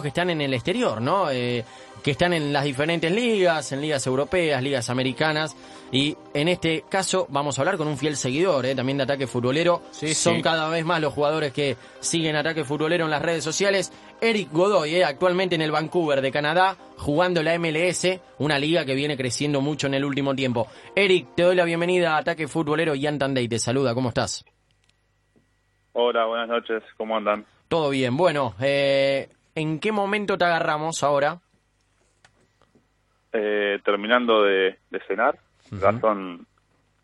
que están en el exterior, ¿no? Eh, que están en las diferentes ligas, en ligas europeas, ligas americanas. Y en este caso vamos a hablar con un fiel seguidor, ¿eh? también de Ataque Futbolero. Son cada vez más los jugadores que siguen Ataque Futbolero en las redes sociales. Eric Godoy, ¿eh? actualmente en el Vancouver de Canadá, jugando la MLS, una liga que viene creciendo mucho en el último tiempo. Eric, te doy la bienvenida a Ataque Futbolero. Ian Tandey te saluda, ¿cómo estás? Hola, buenas noches, ¿cómo andan? Todo bien, bueno, eh, ¿En qué momento te agarramos ahora? Eh, terminando de, cenar. Ya son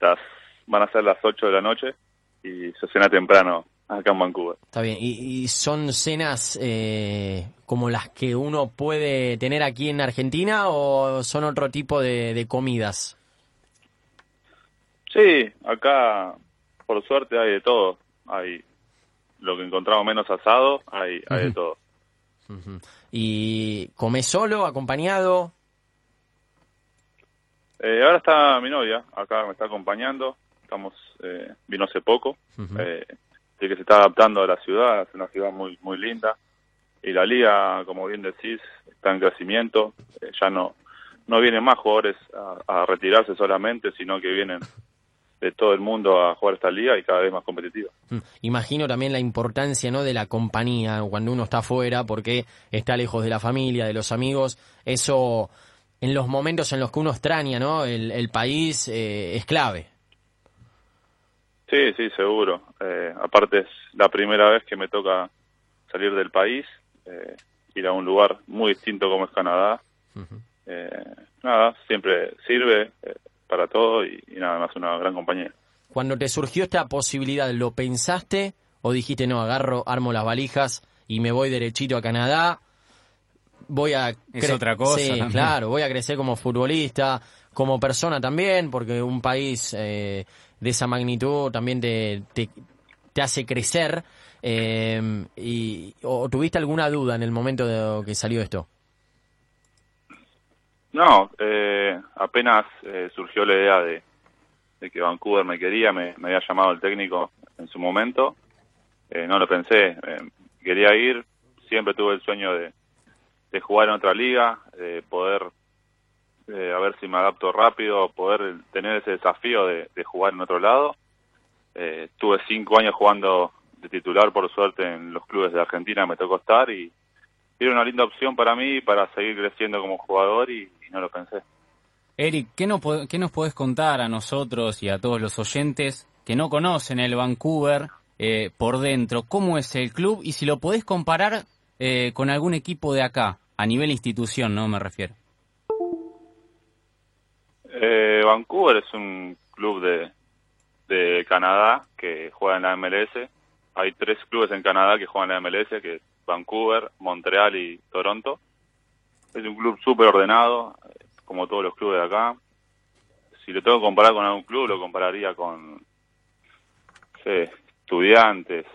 las, van a ser las 8 de la noche y se cena temprano acá en Vancouver. Está bien. ¿Y, son cenas eh, como las que uno puede tener aquí en Argentina o son otro tipo de, comidas? Sí, acá por suerte hay de todo. Hay lo que encontramos menos asado, hay, hay de todo. ¿Y come solo, acompañado? Eh, ahora está mi novia, acá me está acompañando. Estamos, eh, vino hace poco. Eh, que se está adaptando a la ciudad, es una ciudad muy muy linda. Y la liga, como bien decís, está en crecimiento. ya no no vienen más jugadores a retirarse solamente, sino que vienen de todo el mundo a jugar esta liga y cada vez más competitiva. Mm, imagino también la importancia ¿no? de la compañía cuando uno está afuera porque está lejos de la familia, de los amigos. Eso en los momentos en los que uno extraña ¿no? el, país eh, es clave. Sí, sí, seguro. Eh, aparte es la primera vez que me toca salir del país, eh, ir a un lugar muy distinto como es Canadá. nada, siempre sirve para todo y, nada más una gran compañía. Cuando te surgió esta posibilidad, ¿lo pensaste o dijiste no, agarro, armo las valijas y me voy derechito a Canadá? Voy a... Es otra cosa. Sí, claro, voy a crecer como futbolista, como persona también, porque un país eh, de esa magnitud también te, te, hace crecer. Eh, y, ¿O tuviste alguna duda en el momento de que salió esto? No, eh, apenas eh, surgió la idea de, que Vancouver me quería, me, había llamado el técnico en su momento. Eh, no lo pensé, quería ir, siempre tuve el sueño de, jugar en otra liga, de poder, a ver si me adapto rápido, poder tener ese desafío de, jugar en otro lado. tuve cinco años jugando de titular, por suerte, en los clubes de Argentina, me tocó estar y era una linda opción para mí para seguir creciendo como jugador y, no lo pensé. Eric, ¿qué nos, ¿qué nos podés contar a nosotros y a todos los oyentes que no conocen el Vancouver eh, por dentro? ¿Cómo es el club? Y si lo podés comparar eh, con algún equipo de acá, a nivel institución, ¿no? Me refiero. Eh, Vancouver es un club de, de Canadá que juega en la MLS. Hay tres clubes en Canadá que juegan en la MLS, que Vancouver, Montreal y Toronto. Es un club súper ordenado, como todos los clubes de acá. Si lo tengo que comparar con algún club, lo compararía con estudiantes.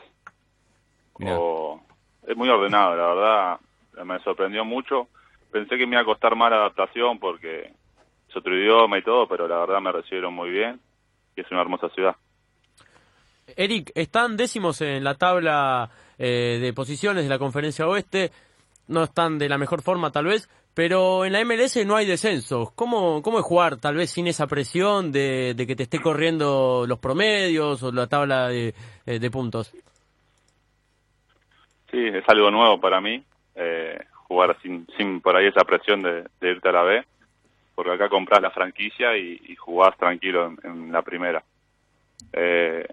O, es muy ordenado, la verdad. Me sorprendió mucho. Pensé que me iba a costar más la adaptación porque es otro idioma y todo, pero la verdad me recibieron muy bien y es una hermosa ciudad. Eric, están décimos en la tabla eh, de posiciones de la conferencia oeste, no están de la mejor forma tal vez, pero en la MLS no hay descensos. ¿Cómo, cómo es jugar tal vez sin esa presión de, que te esté corriendo los promedios o la tabla de, eh, puntos? Sí, es algo nuevo para mí, eh, jugar sin, sin por ahí esa presión de, irte a la B, porque acá compras la franquicia y, jugás tranquilo en, la primera. Eh,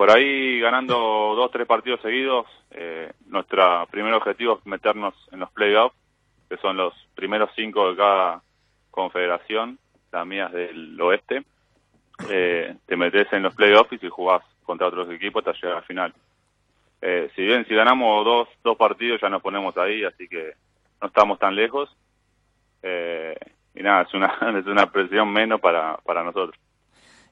por ahí ganando dos, tres partidos seguidos, eh, nuestro primer objetivo es meternos en los playoffs, que son los primeros cinco de cada confederación, las mías del oeste. Eh, te metes en los playoffs y si jugás contra otros equipos te llegar al final. Eh, si bien si ganamos dos, dos partidos ya nos ponemos ahí, así que no estamos tan lejos. Eh, y nada, es una, es una presión menos para, para nosotros.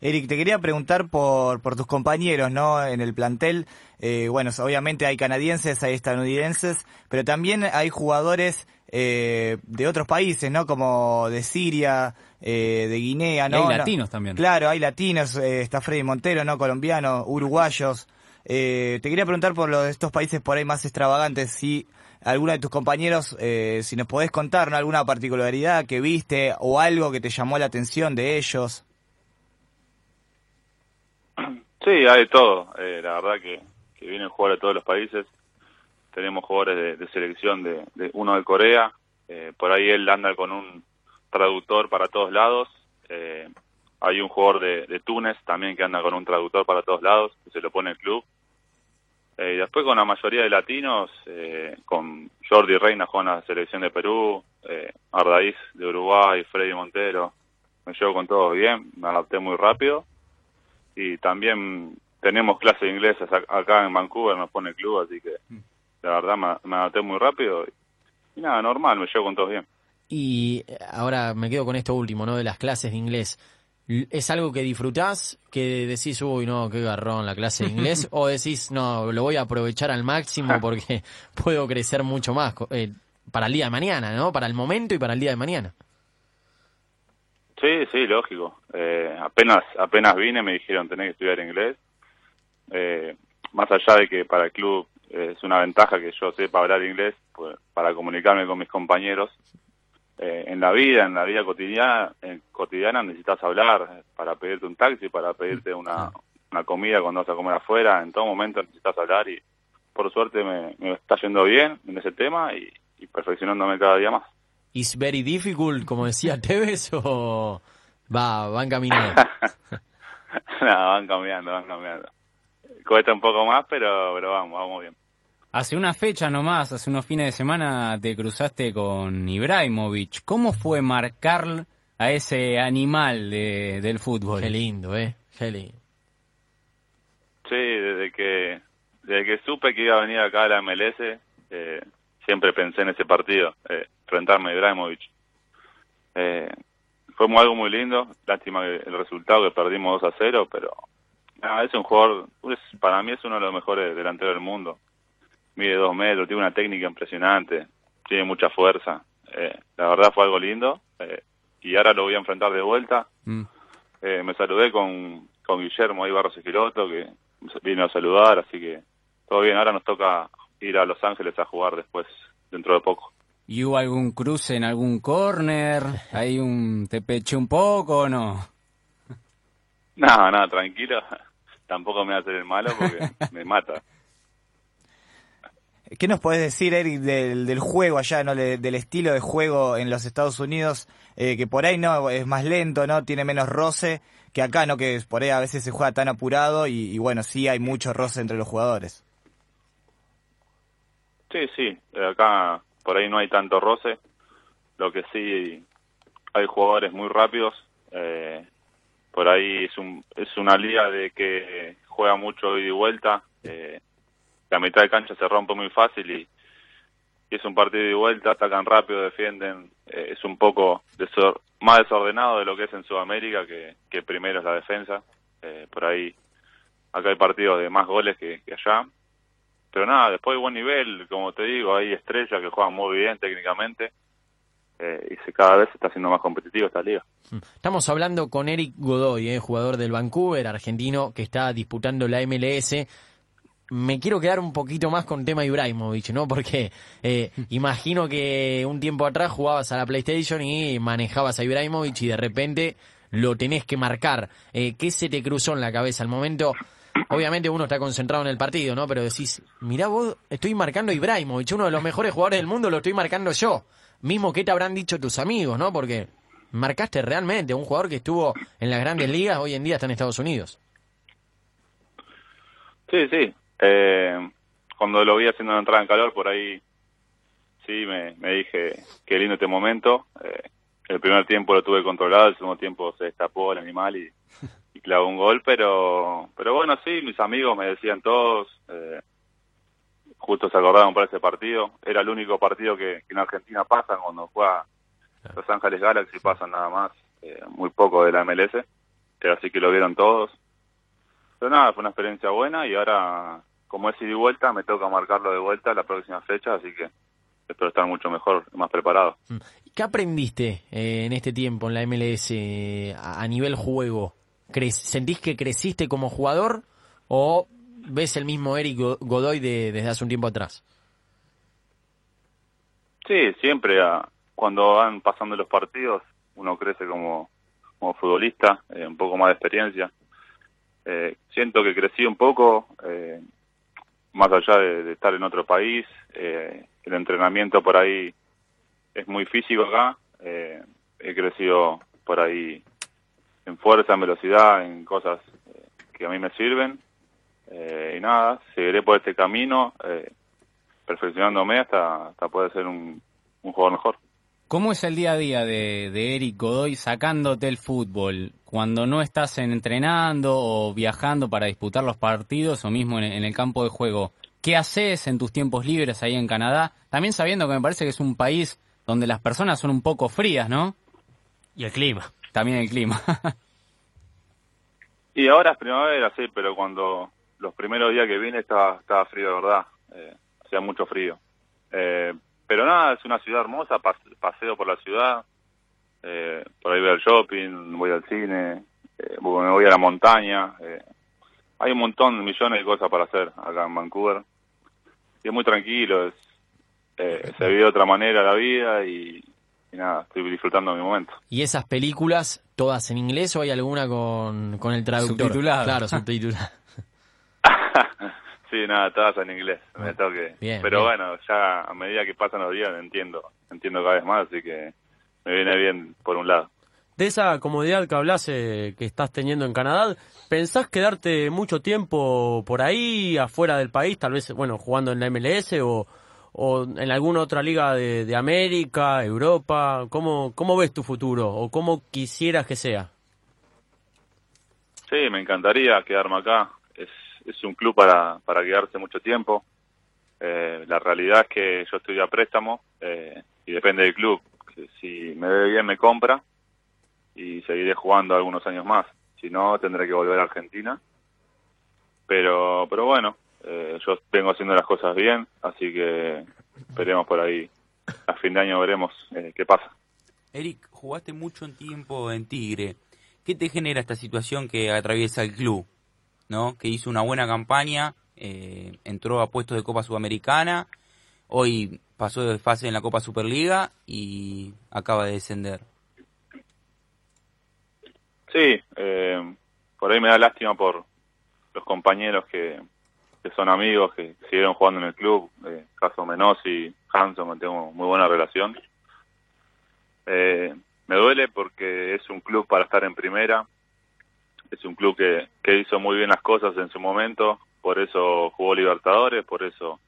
Eric, te quería preguntar por, por tus compañeros, ¿no? En el plantel, eh, bueno, obviamente hay canadienses, hay estadounidenses, pero también hay jugadores eh, de otros países, ¿no? Como de Siria, eh, de Guinea, ¿no? hay latinos también. Claro, hay latinos, está Freddy Montero, ¿no? Colombiano, uruguayos. te quería preguntar por los, estos países por ahí más extravagantes, si alguno de tus compañeros, eh, si nos podés contar, ¿no? alguna particularidad que viste o algo que te llamó la atención de ellos. Sí, hay de todo. Eh, la verdad que, que vienen jugadores de todos los países. Tenemos jugadores de, selección, de, uno de Corea. Eh, por ahí él anda con un traductor para todos lados. Eh, hay un jugador de, de, Túnez también que anda con un traductor para todos lados, que se lo pone el club. Eh, después con la mayoría de latinos, eh, con Jordi Reina jugando en la selección de Perú, eh, Ardaíz de Uruguay, Freddy Montero, me llevo con todos bien, me adapté muy rápido. Y también tenemos clases de inglés acá en Vancouver, nos pone el club, así que la verdad me, me adapté muy rápido. Y, y nada, normal, me llevo con todos bien. Y ahora me quedo con esto último, ¿no? De las clases de inglés. ¿Es algo que disfrutás? ¿Que decís, uy, no, qué garrón la clase de inglés? ¿O decís, no, lo voy a aprovechar al máximo porque puedo crecer mucho más eh, para el día de mañana, ¿no? Para el momento y para el día de mañana. Sí, sí, lógico. Eh, apenas apenas vine me dijeron, tenés que estudiar inglés. Eh, más allá de que para el club es una ventaja que yo sepa hablar inglés, pues, para comunicarme con mis compañeros, eh, en la vida, en la vida cotidiana, cotidiana necesitas hablar para pedirte un taxi, para pedirte una, una comida cuando vas a comer afuera, en todo momento necesitas hablar y por suerte me, me está yendo bien en ese tema y, perfeccionándome cada día más. ¿Es very difficult, como decía Tevez, o va, van caminando? no, van cambiando, van cambiando. Cuesta un poco más, pero, pero vamos, vamos bien. Hace una fecha nomás, hace unos fines de semana, te cruzaste con Ibrahimovic. ¿Cómo fue marcar a ese animal de, del fútbol? Qué lindo, ¿eh? Qué lindo. Sí, desde que, desde que supe que iba a venir acá a la MLS, eh, siempre pensé en ese partido, eh, enfrentarme a Ibrahimovic. Eh, fue algo muy lindo, lástima el resultado que perdimos 2 a 0, pero es un jugador, para mí es uno de los mejores delanteros del mundo mide dos metros, tiene una técnica impresionante, tiene mucha fuerza. Eh, la verdad fue algo lindo eh, y ahora lo voy a enfrentar de vuelta. Mm. Eh, me saludé con, con Guillermo ahí Barros Esquiloto, que vino a saludar, así que todo bien. Ahora nos toca ir a Los Ángeles a jugar después, dentro de poco. ¿Y hubo algún cruce en algún corner? ¿Hay un te peché un poco o no? No, no, tranquilo. Tampoco me va a hacer el malo porque me mata. ¿Qué nos podés decir, Eric, del, del juego allá, ¿no? del estilo de juego en los Estados Unidos, eh, que por ahí no es más lento, ¿no? Tiene menos roce que acá, ¿no? Que por ahí a veces se juega tan apurado y, bueno, sí hay mucho roce entre los jugadores. Sí, sí, acá por ahí no hay tanto roce, lo que sí hay jugadores muy rápidos, eh, por ahí es, un, es una liga de que juega mucho ida y vuelta, eh, la mitad de cancha se rompe muy fácil y, es un partido de vuelta, atacan rápido, defienden, eh, es un poco más desordenado de lo que es en Sudamérica, que, primero es la defensa, eh, por ahí acá hay partidos de más goles que, allá, pero nada, después hay buen nivel, como te digo, hay estrellas que juegan muy bien técnicamente, eh, y se, cada vez se está haciendo más competitivo esta liga. Estamos hablando con Eric Godoy, jugador del Vancouver, argentino, que está disputando la MLS me quiero quedar un poquito más con tema Ibrahimovic, ¿no? Porque eh, imagino que un tiempo atrás jugabas a la PlayStation y manejabas a Ibrahimovic y de repente lo tenés que marcar. Eh, ¿Qué se te cruzó en la cabeza al momento? Obviamente uno está concentrado en el partido, ¿no? Pero decís, mirá vos, estoy marcando a Ibrahimovic, uno de los mejores jugadores del mundo, lo estoy marcando yo. Mismo que te habrán dicho tus amigos, ¿no? Porque marcaste realmente a un jugador que estuvo en las grandes ligas, hoy en día está en Estados Unidos. Sí, sí, eh, cuando lo vi haciendo una entrada en calor, por ahí sí me, dije, qué lindo este momento. Eh, el primer tiempo lo tuve controlado, el segundo tiempo se destapó el animal y, y clavó un gol, pero pero bueno, sí, mis amigos me decían todos, eh, justo se acordaron por ese partido, era el único partido que, en Argentina pasan cuando juega Los Ángeles Galaxy, pasan nada más, eh, muy poco de la MLS, así que lo vieron todos. Pero nada, fue una experiencia buena y ahora como es ida y vuelta, me toca marcarlo de vuelta la próxima fecha, así que espero estar mucho mejor, más preparado. Mm. ¿Qué aprendiste eh, en este tiempo en la MLS a, nivel juego? ¿Sentís que creciste como jugador o ves el mismo Eric Godoy de, desde hace un tiempo atrás? Sí, siempre ah, cuando van pasando los partidos uno crece como, como futbolista, eh, un poco más de experiencia. Eh, siento que crecí un poco, eh, más allá de, estar en otro país, el entrenamiento por ahí es muy físico acá, he crecido por ahí en fuerza, en velocidad, en cosas que a mí me sirven. y nada, seguiré por este camino, perfeccionándome hasta, hasta poder ser un, un jugador mejor. ¿Cómo es el día a día de, de, Eric Godoy sacándote el fútbol? Cuando no estás entrenando o viajando para disputar los partidos o mismo en, el campo de juego, ¿qué haces en tus tiempos libres ahí en Canadá? También sabiendo que me parece que es un país donde las personas son un poco frías, ¿no? Y el clima. También el clima. y ahora es primavera, sí, pero cuando los primeros días que vine estaba, estaba frío de verdad. Eh, hacía mucho frío. Eh, pero nada, es una ciudad hermosa, paseo por la ciudad, eh, por ahí voy al shopping, voy al cine, eh, me voy a la montaña. Eh, hay un montón, millones de cosas para hacer acá en Vancouver. Y es muy tranquilo, es, eh, se vive de otra manera la vida y, nada, estoy disfrutando mi momento. ¿Y esas películas todas en inglés o hay alguna con, con el traductor? Subtitulada. Claro, subtitulada. Sí, nada, todas en inglés, me toque. Pero bueno, ya a medida que pasan los días entiendo, entiendo cada vez más, así que me viene bien por un lado. De esa comodidad que hablas eh, que estás teniendo en Canadá, ¿pensás quedarte mucho tiempo por ahí, afuera del país, tal vez, bueno, jugando en la MLS o, o en alguna otra liga de, de América, Europa? ¿Cómo, ¿Cómo ves tu futuro o cómo quisieras que sea? Sí, me encantaría quedarme acá es un club para, para quedarse mucho tiempo. Eh, la realidad es que yo estoy a préstamo eh, y depende del club. Si me ve bien, me compra y seguiré jugando algunos años más. Si no, tendré que volver a Argentina. Pero, pero bueno, eh, yo vengo haciendo las cosas bien, así que esperemos por ahí. A fin de año veremos qué pasa. Eric, jugaste mucho en tiempo en Tigre. ¿Qué te genera esta situación que atraviesa el club? ¿no? que hizo una buena campaña, eh, entró a puestos de Copa Sudamericana, hoy pasó de fase en la Copa Superliga y acaba de descender. Sí, eh, por ahí me da lástima por los compañeros que, que son amigos, que siguieron jugando en el club, eh, caso Menossi, Hanson, tengo muy buena relación. Eh, me duele porque es un club para estar en primera, es un club que, que hizo muy bien las cosas en su momento, por eso jugó Libertadores, por eso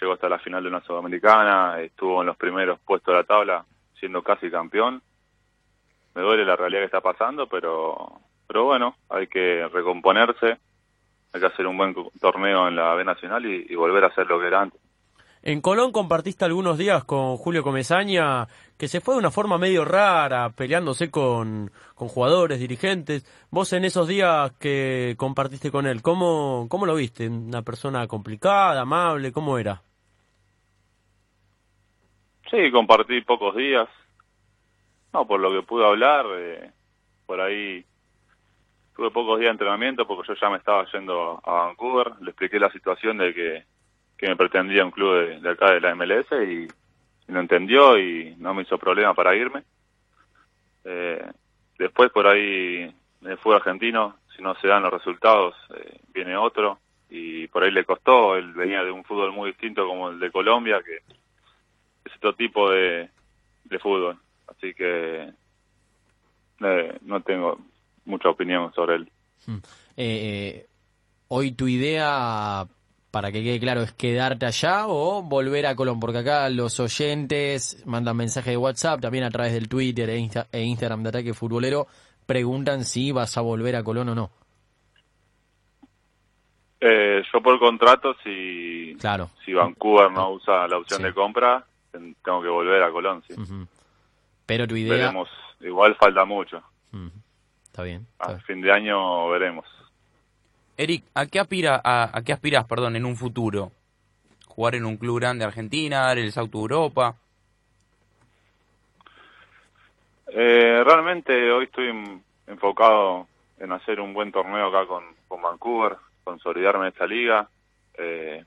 llegó hasta la final de una Sudamericana, estuvo en los primeros puestos de la tabla, siendo casi campeón. Me duele la realidad que está pasando, pero, pero bueno, hay que recomponerse, hay que hacer un buen torneo en la B Nacional y, y volver a hacer lo que era antes. En Colón compartiste algunos días con Julio Comesaña, que se fue de una forma medio rara, peleándose con, con jugadores, dirigentes. Vos en esos días que compartiste con él, ¿cómo, cómo lo viste? ¿Una persona complicada, amable? ¿Cómo era? Sí, compartí pocos días. No, por lo que pude hablar, eh, por ahí tuve pocos días de entrenamiento porque yo ya me estaba yendo a Vancouver. Le expliqué la situación de que que me pretendía un club de, acá de la MLS y, no entendió y no me hizo problema para irme. Eh, después por ahí me fui argentino, si no se dan los resultados eh, viene otro y por ahí le costó, él venía de un fútbol muy distinto como el de Colombia, que es otro tipo de, de fútbol, así que eh, no tengo mucha opinión sobre él. Hmm. hoy tu idea para que quede claro, es quedarte allá o volver a Colón, porque acá los oyentes mandan mensajes de WhatsApp, también a través del Twitter e, e, Instagram de Ataque Futbolero, preguntan si vas a volver a Colón o no. Eh, yo por contrato, si, claro. si Vancouver no usa la opción de compra, tengo que volver a Colón, sí. Pero tu idea... Veremos, igual falta mucho. Está bien. a fin de año veremos. Eric, ¿a qué, aspira, a, qué aspiras perdón, en un futuro? ¿Jugar en un club grande de Argentina, dar el salto a Europa? Eh, realmente hoy estoy enfocado en hacer un buen torneo acá con, con Vancouver, consolidarme en esta liga. Eh,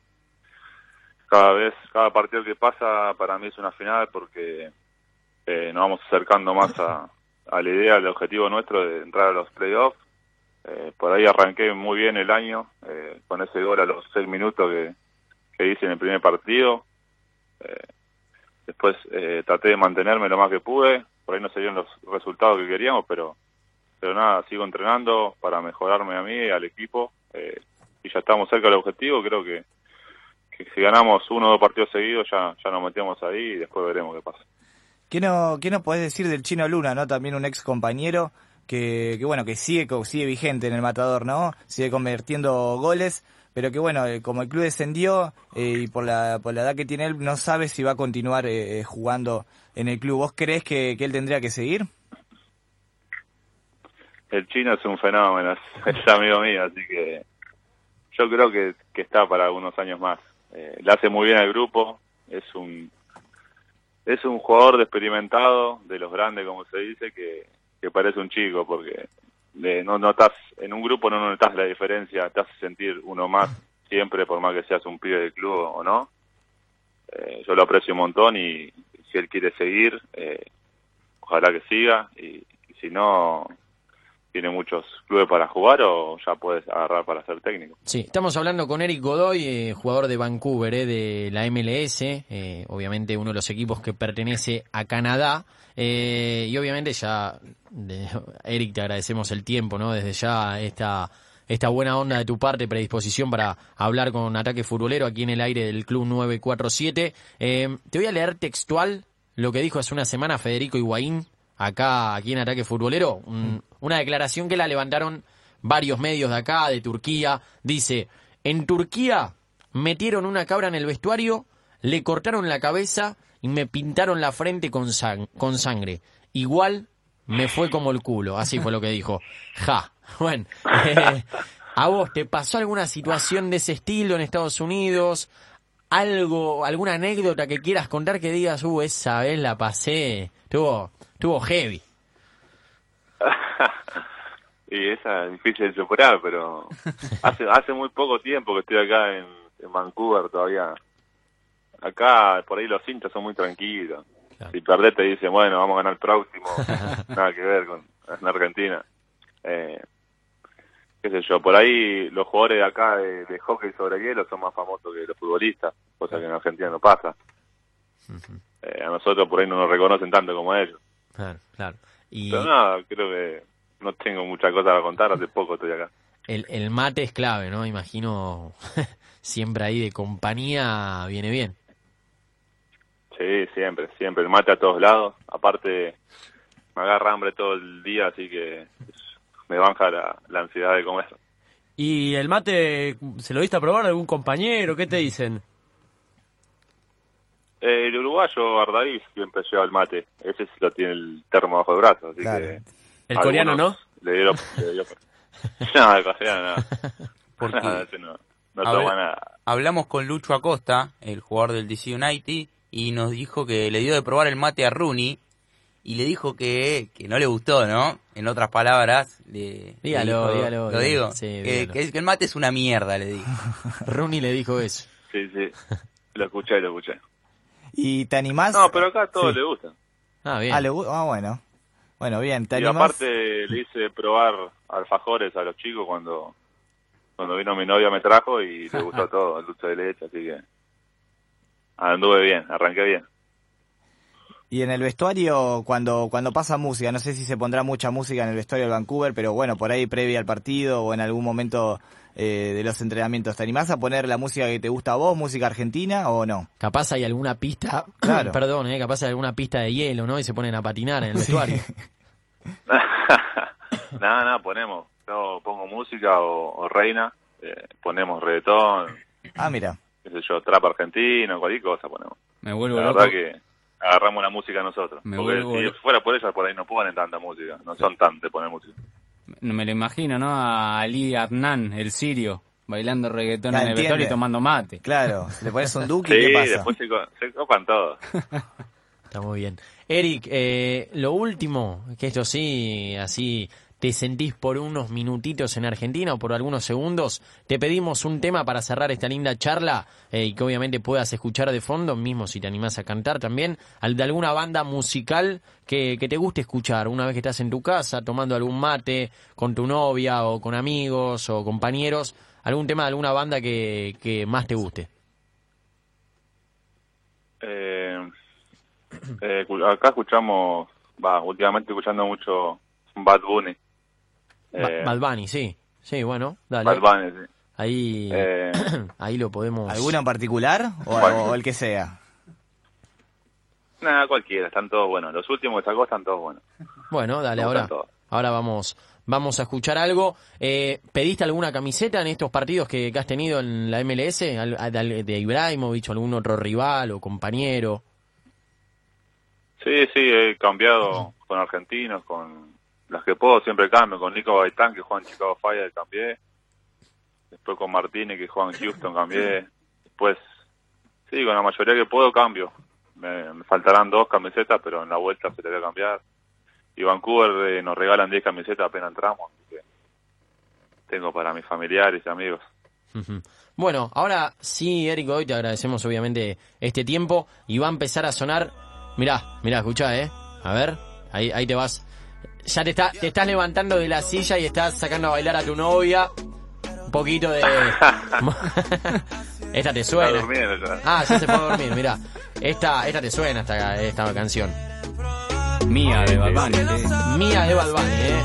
cada vez, cada partido que pasa para mí es una final porque eh, nos vamos acercando más a, a la idea, al objetivo nuestro de entrar a los playoffs. Eh, por ahí arranqué muy bien el año eh, con ese gol a los seis minutos que, que hice en el primer partido. Eh, después eh, traté de mantenerme lo más que pude. Por ahí no se los resultados que queríamos, pero pero nada, sigo entrenando para mejorarme a mí y al equipo. Eh, y ya estamos cerca del objetivo. Creo que, que si ganamos uno o dos partidos seguidos ya, ya nos metemos ahí y después veremos qué pasa. ¿Qué no, qué no podés decir del Chino Luna, no? También un ex compañero que, que bueno, que sigue, sigue vigente en el matador, ¿no? Sigue convirtiendo goles, pero que bueno, eh, como el club descendió eh, y por la, por la edad que tiene él, no sabe si va a continuar eh, eh, jugando en el club. ¿Vos crees que, que él tendría que seguir? El chino es un fenómeno, es, amigo mío, así que yo creo que, que está para algunos años más. Le hace muy bien al grupo, es un es un jugador experimentado, de los grandes, como se dice, que, que parece un chico, porque de, no notas en un grupo no notas la diferencia, te hace sentir uno más siempre, por más que seas un pibe del club o no. Eh, yo lo aprecio un montón y si él quiere seguir, eh, ojalá que siga, y si no, tiene muchos clubes para jugar o ya puedes agarrar para ser técnico. Sí, estamos hablando con Eric Godoy, eh, jugador de Vancouver, eh, de la MLS, eh, obviamente uno de los equipos que pertenece a Canadá. y obviamente ya, Eric, te agradecemos el tiempo, ¿no? Desde ya esta, esta buena onda de tu parte, predisposición para hablar con Ataque Futbolero aquí en el aire del Club 947. Eh, te voy a leer textual lo que dijo hace una semana Federico Higuaín, acá, aquí en Ataque Futbolero, un- una declaración que la levantaron varios medios de acá, de Turquía. Dice, en Turquía metieron una cabra en el vestuario, le cortaron la cabeza y me pintaron la frente con, sang- con sangre. Igual me fue como el culo. Así fue lo que dijo. Ja. Bueno, eh, ¿a vos te pasó alguna situación de ese estilo en Estados Unidos? algo, alguna anécdota que quieras contar que digas, uh, esa vez la pasé, estuvo heavy. y esa es difícil de superar, pero hace hace muy poco tiempo que estoy acá en, en Vancouver todavía. Acá por ahí los hinchas son muy tranquilos. Claro. Si perdés te dicen, bueno, vamos a ganar el próximo. Nada que ver con en Argentina. Eh, qué sé yo, por ahí los jugadores de acá de, de hockey sobre hielo son más famosos que los futbolistas, cosa que en Argentina no pasa. Eh, a nosotros por ahí no nos reconocen tanto como a ellos. Claro, claro. Y Pero nada, creo que no tengo mucha cosa para contar, hace poco estoy acá. el, el mate es clave, ¿no? Imagino siempre ahí de compañía viene bien. Sí, siempre, siempre. El mate a todos lados. Aparte, me agarra hambre todo el día, así que me baja la, la ansiedad de comer. ¿Y el mate se lo diste a probar a algún compañero? ¿Qué te dicen? Eh, el uruguayo Ardaiz siempre lleva el mate. Ese sí lo tiene el termo bajo el brazo, así Claro. que... El coreano, ¿no? Le dieron... le dio- no, el coreano no. No, ese no, toma nada. hablamos con Lucho Acosta, el jugador del DC United, y nos dijo que le dio de probar el mate a Rooney y le dijo que, que no le gustó, ¿no? En otras palabras, le, Dígalo, le dijo- dígalo, Lo dígalo. digo. Sí, que, dígalo. que- que el mate es una mierda, le dijo. Rooney le dijo eso. Sí, sí. Lo escuché, lo escuché. ¿Y te animás? No, pero acá a todos Sí. le gusta. Ah, bien. Ah, le ah, bueno. Bueno, bien, ¿te Y animás? aparte le hice probar alfajores a los chicos cuando cuando vino mi novia me trajo y le gustó todo, el dulce de leche, así que anduve bien, arranqué bien. Y en el vestuario, cuando, cuando pasa música, no sé si se pondrá mucha música en el vestuario del Vancouver, pero bueno, por ahí previa al partido o en algún momento eh, de los entrenamientos, ¿te animás a poner la música que te gusta a vos, música argentina o no? Capaz hay alguna pista, Claro. perdón, eh, capaz hay alguna pista de hielo, ¿no? Y se ponen a patinar en el vestuario. nada, nada, ponemos. Yo pongo música o, o reina, eh, ponemos reggaetón, Ah, mira. qué sé yo, trap argentino, cualquier cosa ponemos. Me vuelvo La loco. verdad que agarramos la música nosotros. Me porque vuelvo si loco. fuera por ellas, por ahí no ponen tanta música, no son tan de poner música. No me lo imagino, ¿no? A Ali Adnan, el sirio, bailando reggaetón en el vestuario y tomando mate. Claro, le pones un duque Sí, y ¿qué pasa? después se, co- se copan todos. Está muy bien. Eric, eh, lo último, que esto sí, así te sentís por unos minutitos en Argentina o por algunos segundos, te pedimos un tema para cerrar esta linda charla eh, y que obviamente puedas escuchar de fondo, mismo si te animás a cantar también, de alguna banda musical que, que te guste escuchar una vez que estás en tu casa tomando algún mate con tu novia o con amigos o compañeros, algún tema de alguna banda que, que más te guste. Eh, eh, acá escuchamos, va, últimamente escuchando mucho Bad Bunny. Eh, Bad Bunny, sí. Sí, bueno, dale. Bad Bunny, sí. Ahí, Eh, ahí lo podemos... ¿Alguno en particular o, el que sea? Nada, cualquiera, están todos buenos. Los últimos que sacó están todos buenos. Bueno, dale, ahora, ahora vamos, vamos a escuchar algo. Eh, ¿Pediste alguna camiseta en estos partidos que, que has tenido en la MLS? De Ibrahimovic, algún otro rival o compañero? Sí, sí, he cambiado con argentinos, con las que puedo siempre cambio. Con Nico Baitán, que juega en Chicago Fire, cambié. Después con Martínez, que juega en Houston, cambié. Después, sí, con la mayoría que puedo cambio. Me, faltarán dos camisetas, pero en la vuelta se te voy a cambiar. Y Vancouver eh, nos regalan 10 camisetas apenas entramos. así que tengo para mis familiares y amigos. Bueno, ahora sí, Eric, hoy te agradecemos obviamente este tiempo y va a empezar a sonar. Mirá, mirá, escuchá, eh. A ver, ahí, ahí te vas. Ya te, está, te estás levantando de la silla y estás sacando a bailar a tu novia. Un poquito de... esta te suena. ya. Ah, ya se fue a dormir, mirá. Esta, esta te suena, esta, esta canción. Mía de Bunny, sí. Mía de Bad Bunny, eh.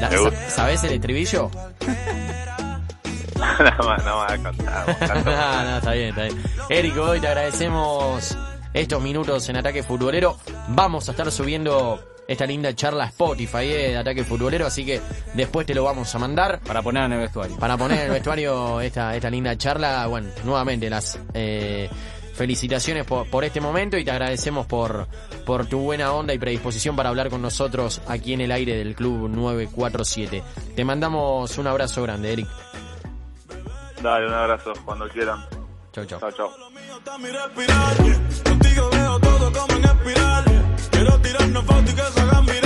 La- ¿Sabés el estribillo? nada más, nada más a cantar. canto. no, no, está bien, está bien. Eric, hoy te agradecemos estos minutos en Ataque Futbolero. Vamos a estar subiendo esta linda charla Spotify eh, de Ataque Futbolero, así que después te lo vamos a mandar. Para poner en el vestuario. Para poner en el vestuario esta, esta linda charla, bueno, nuevamente las eh, felicitaciones por, por este momento y te agradecemos por, por tu buena onda y predisposición para hablar con nosotros aquí en el aire del Club 947. Te mandamos un abrazo grande, Eric. Dale, un abrazo cuando quieran. Chau, chau. Chao, chao. Quiero tirarnos fotos y que se hagan viral.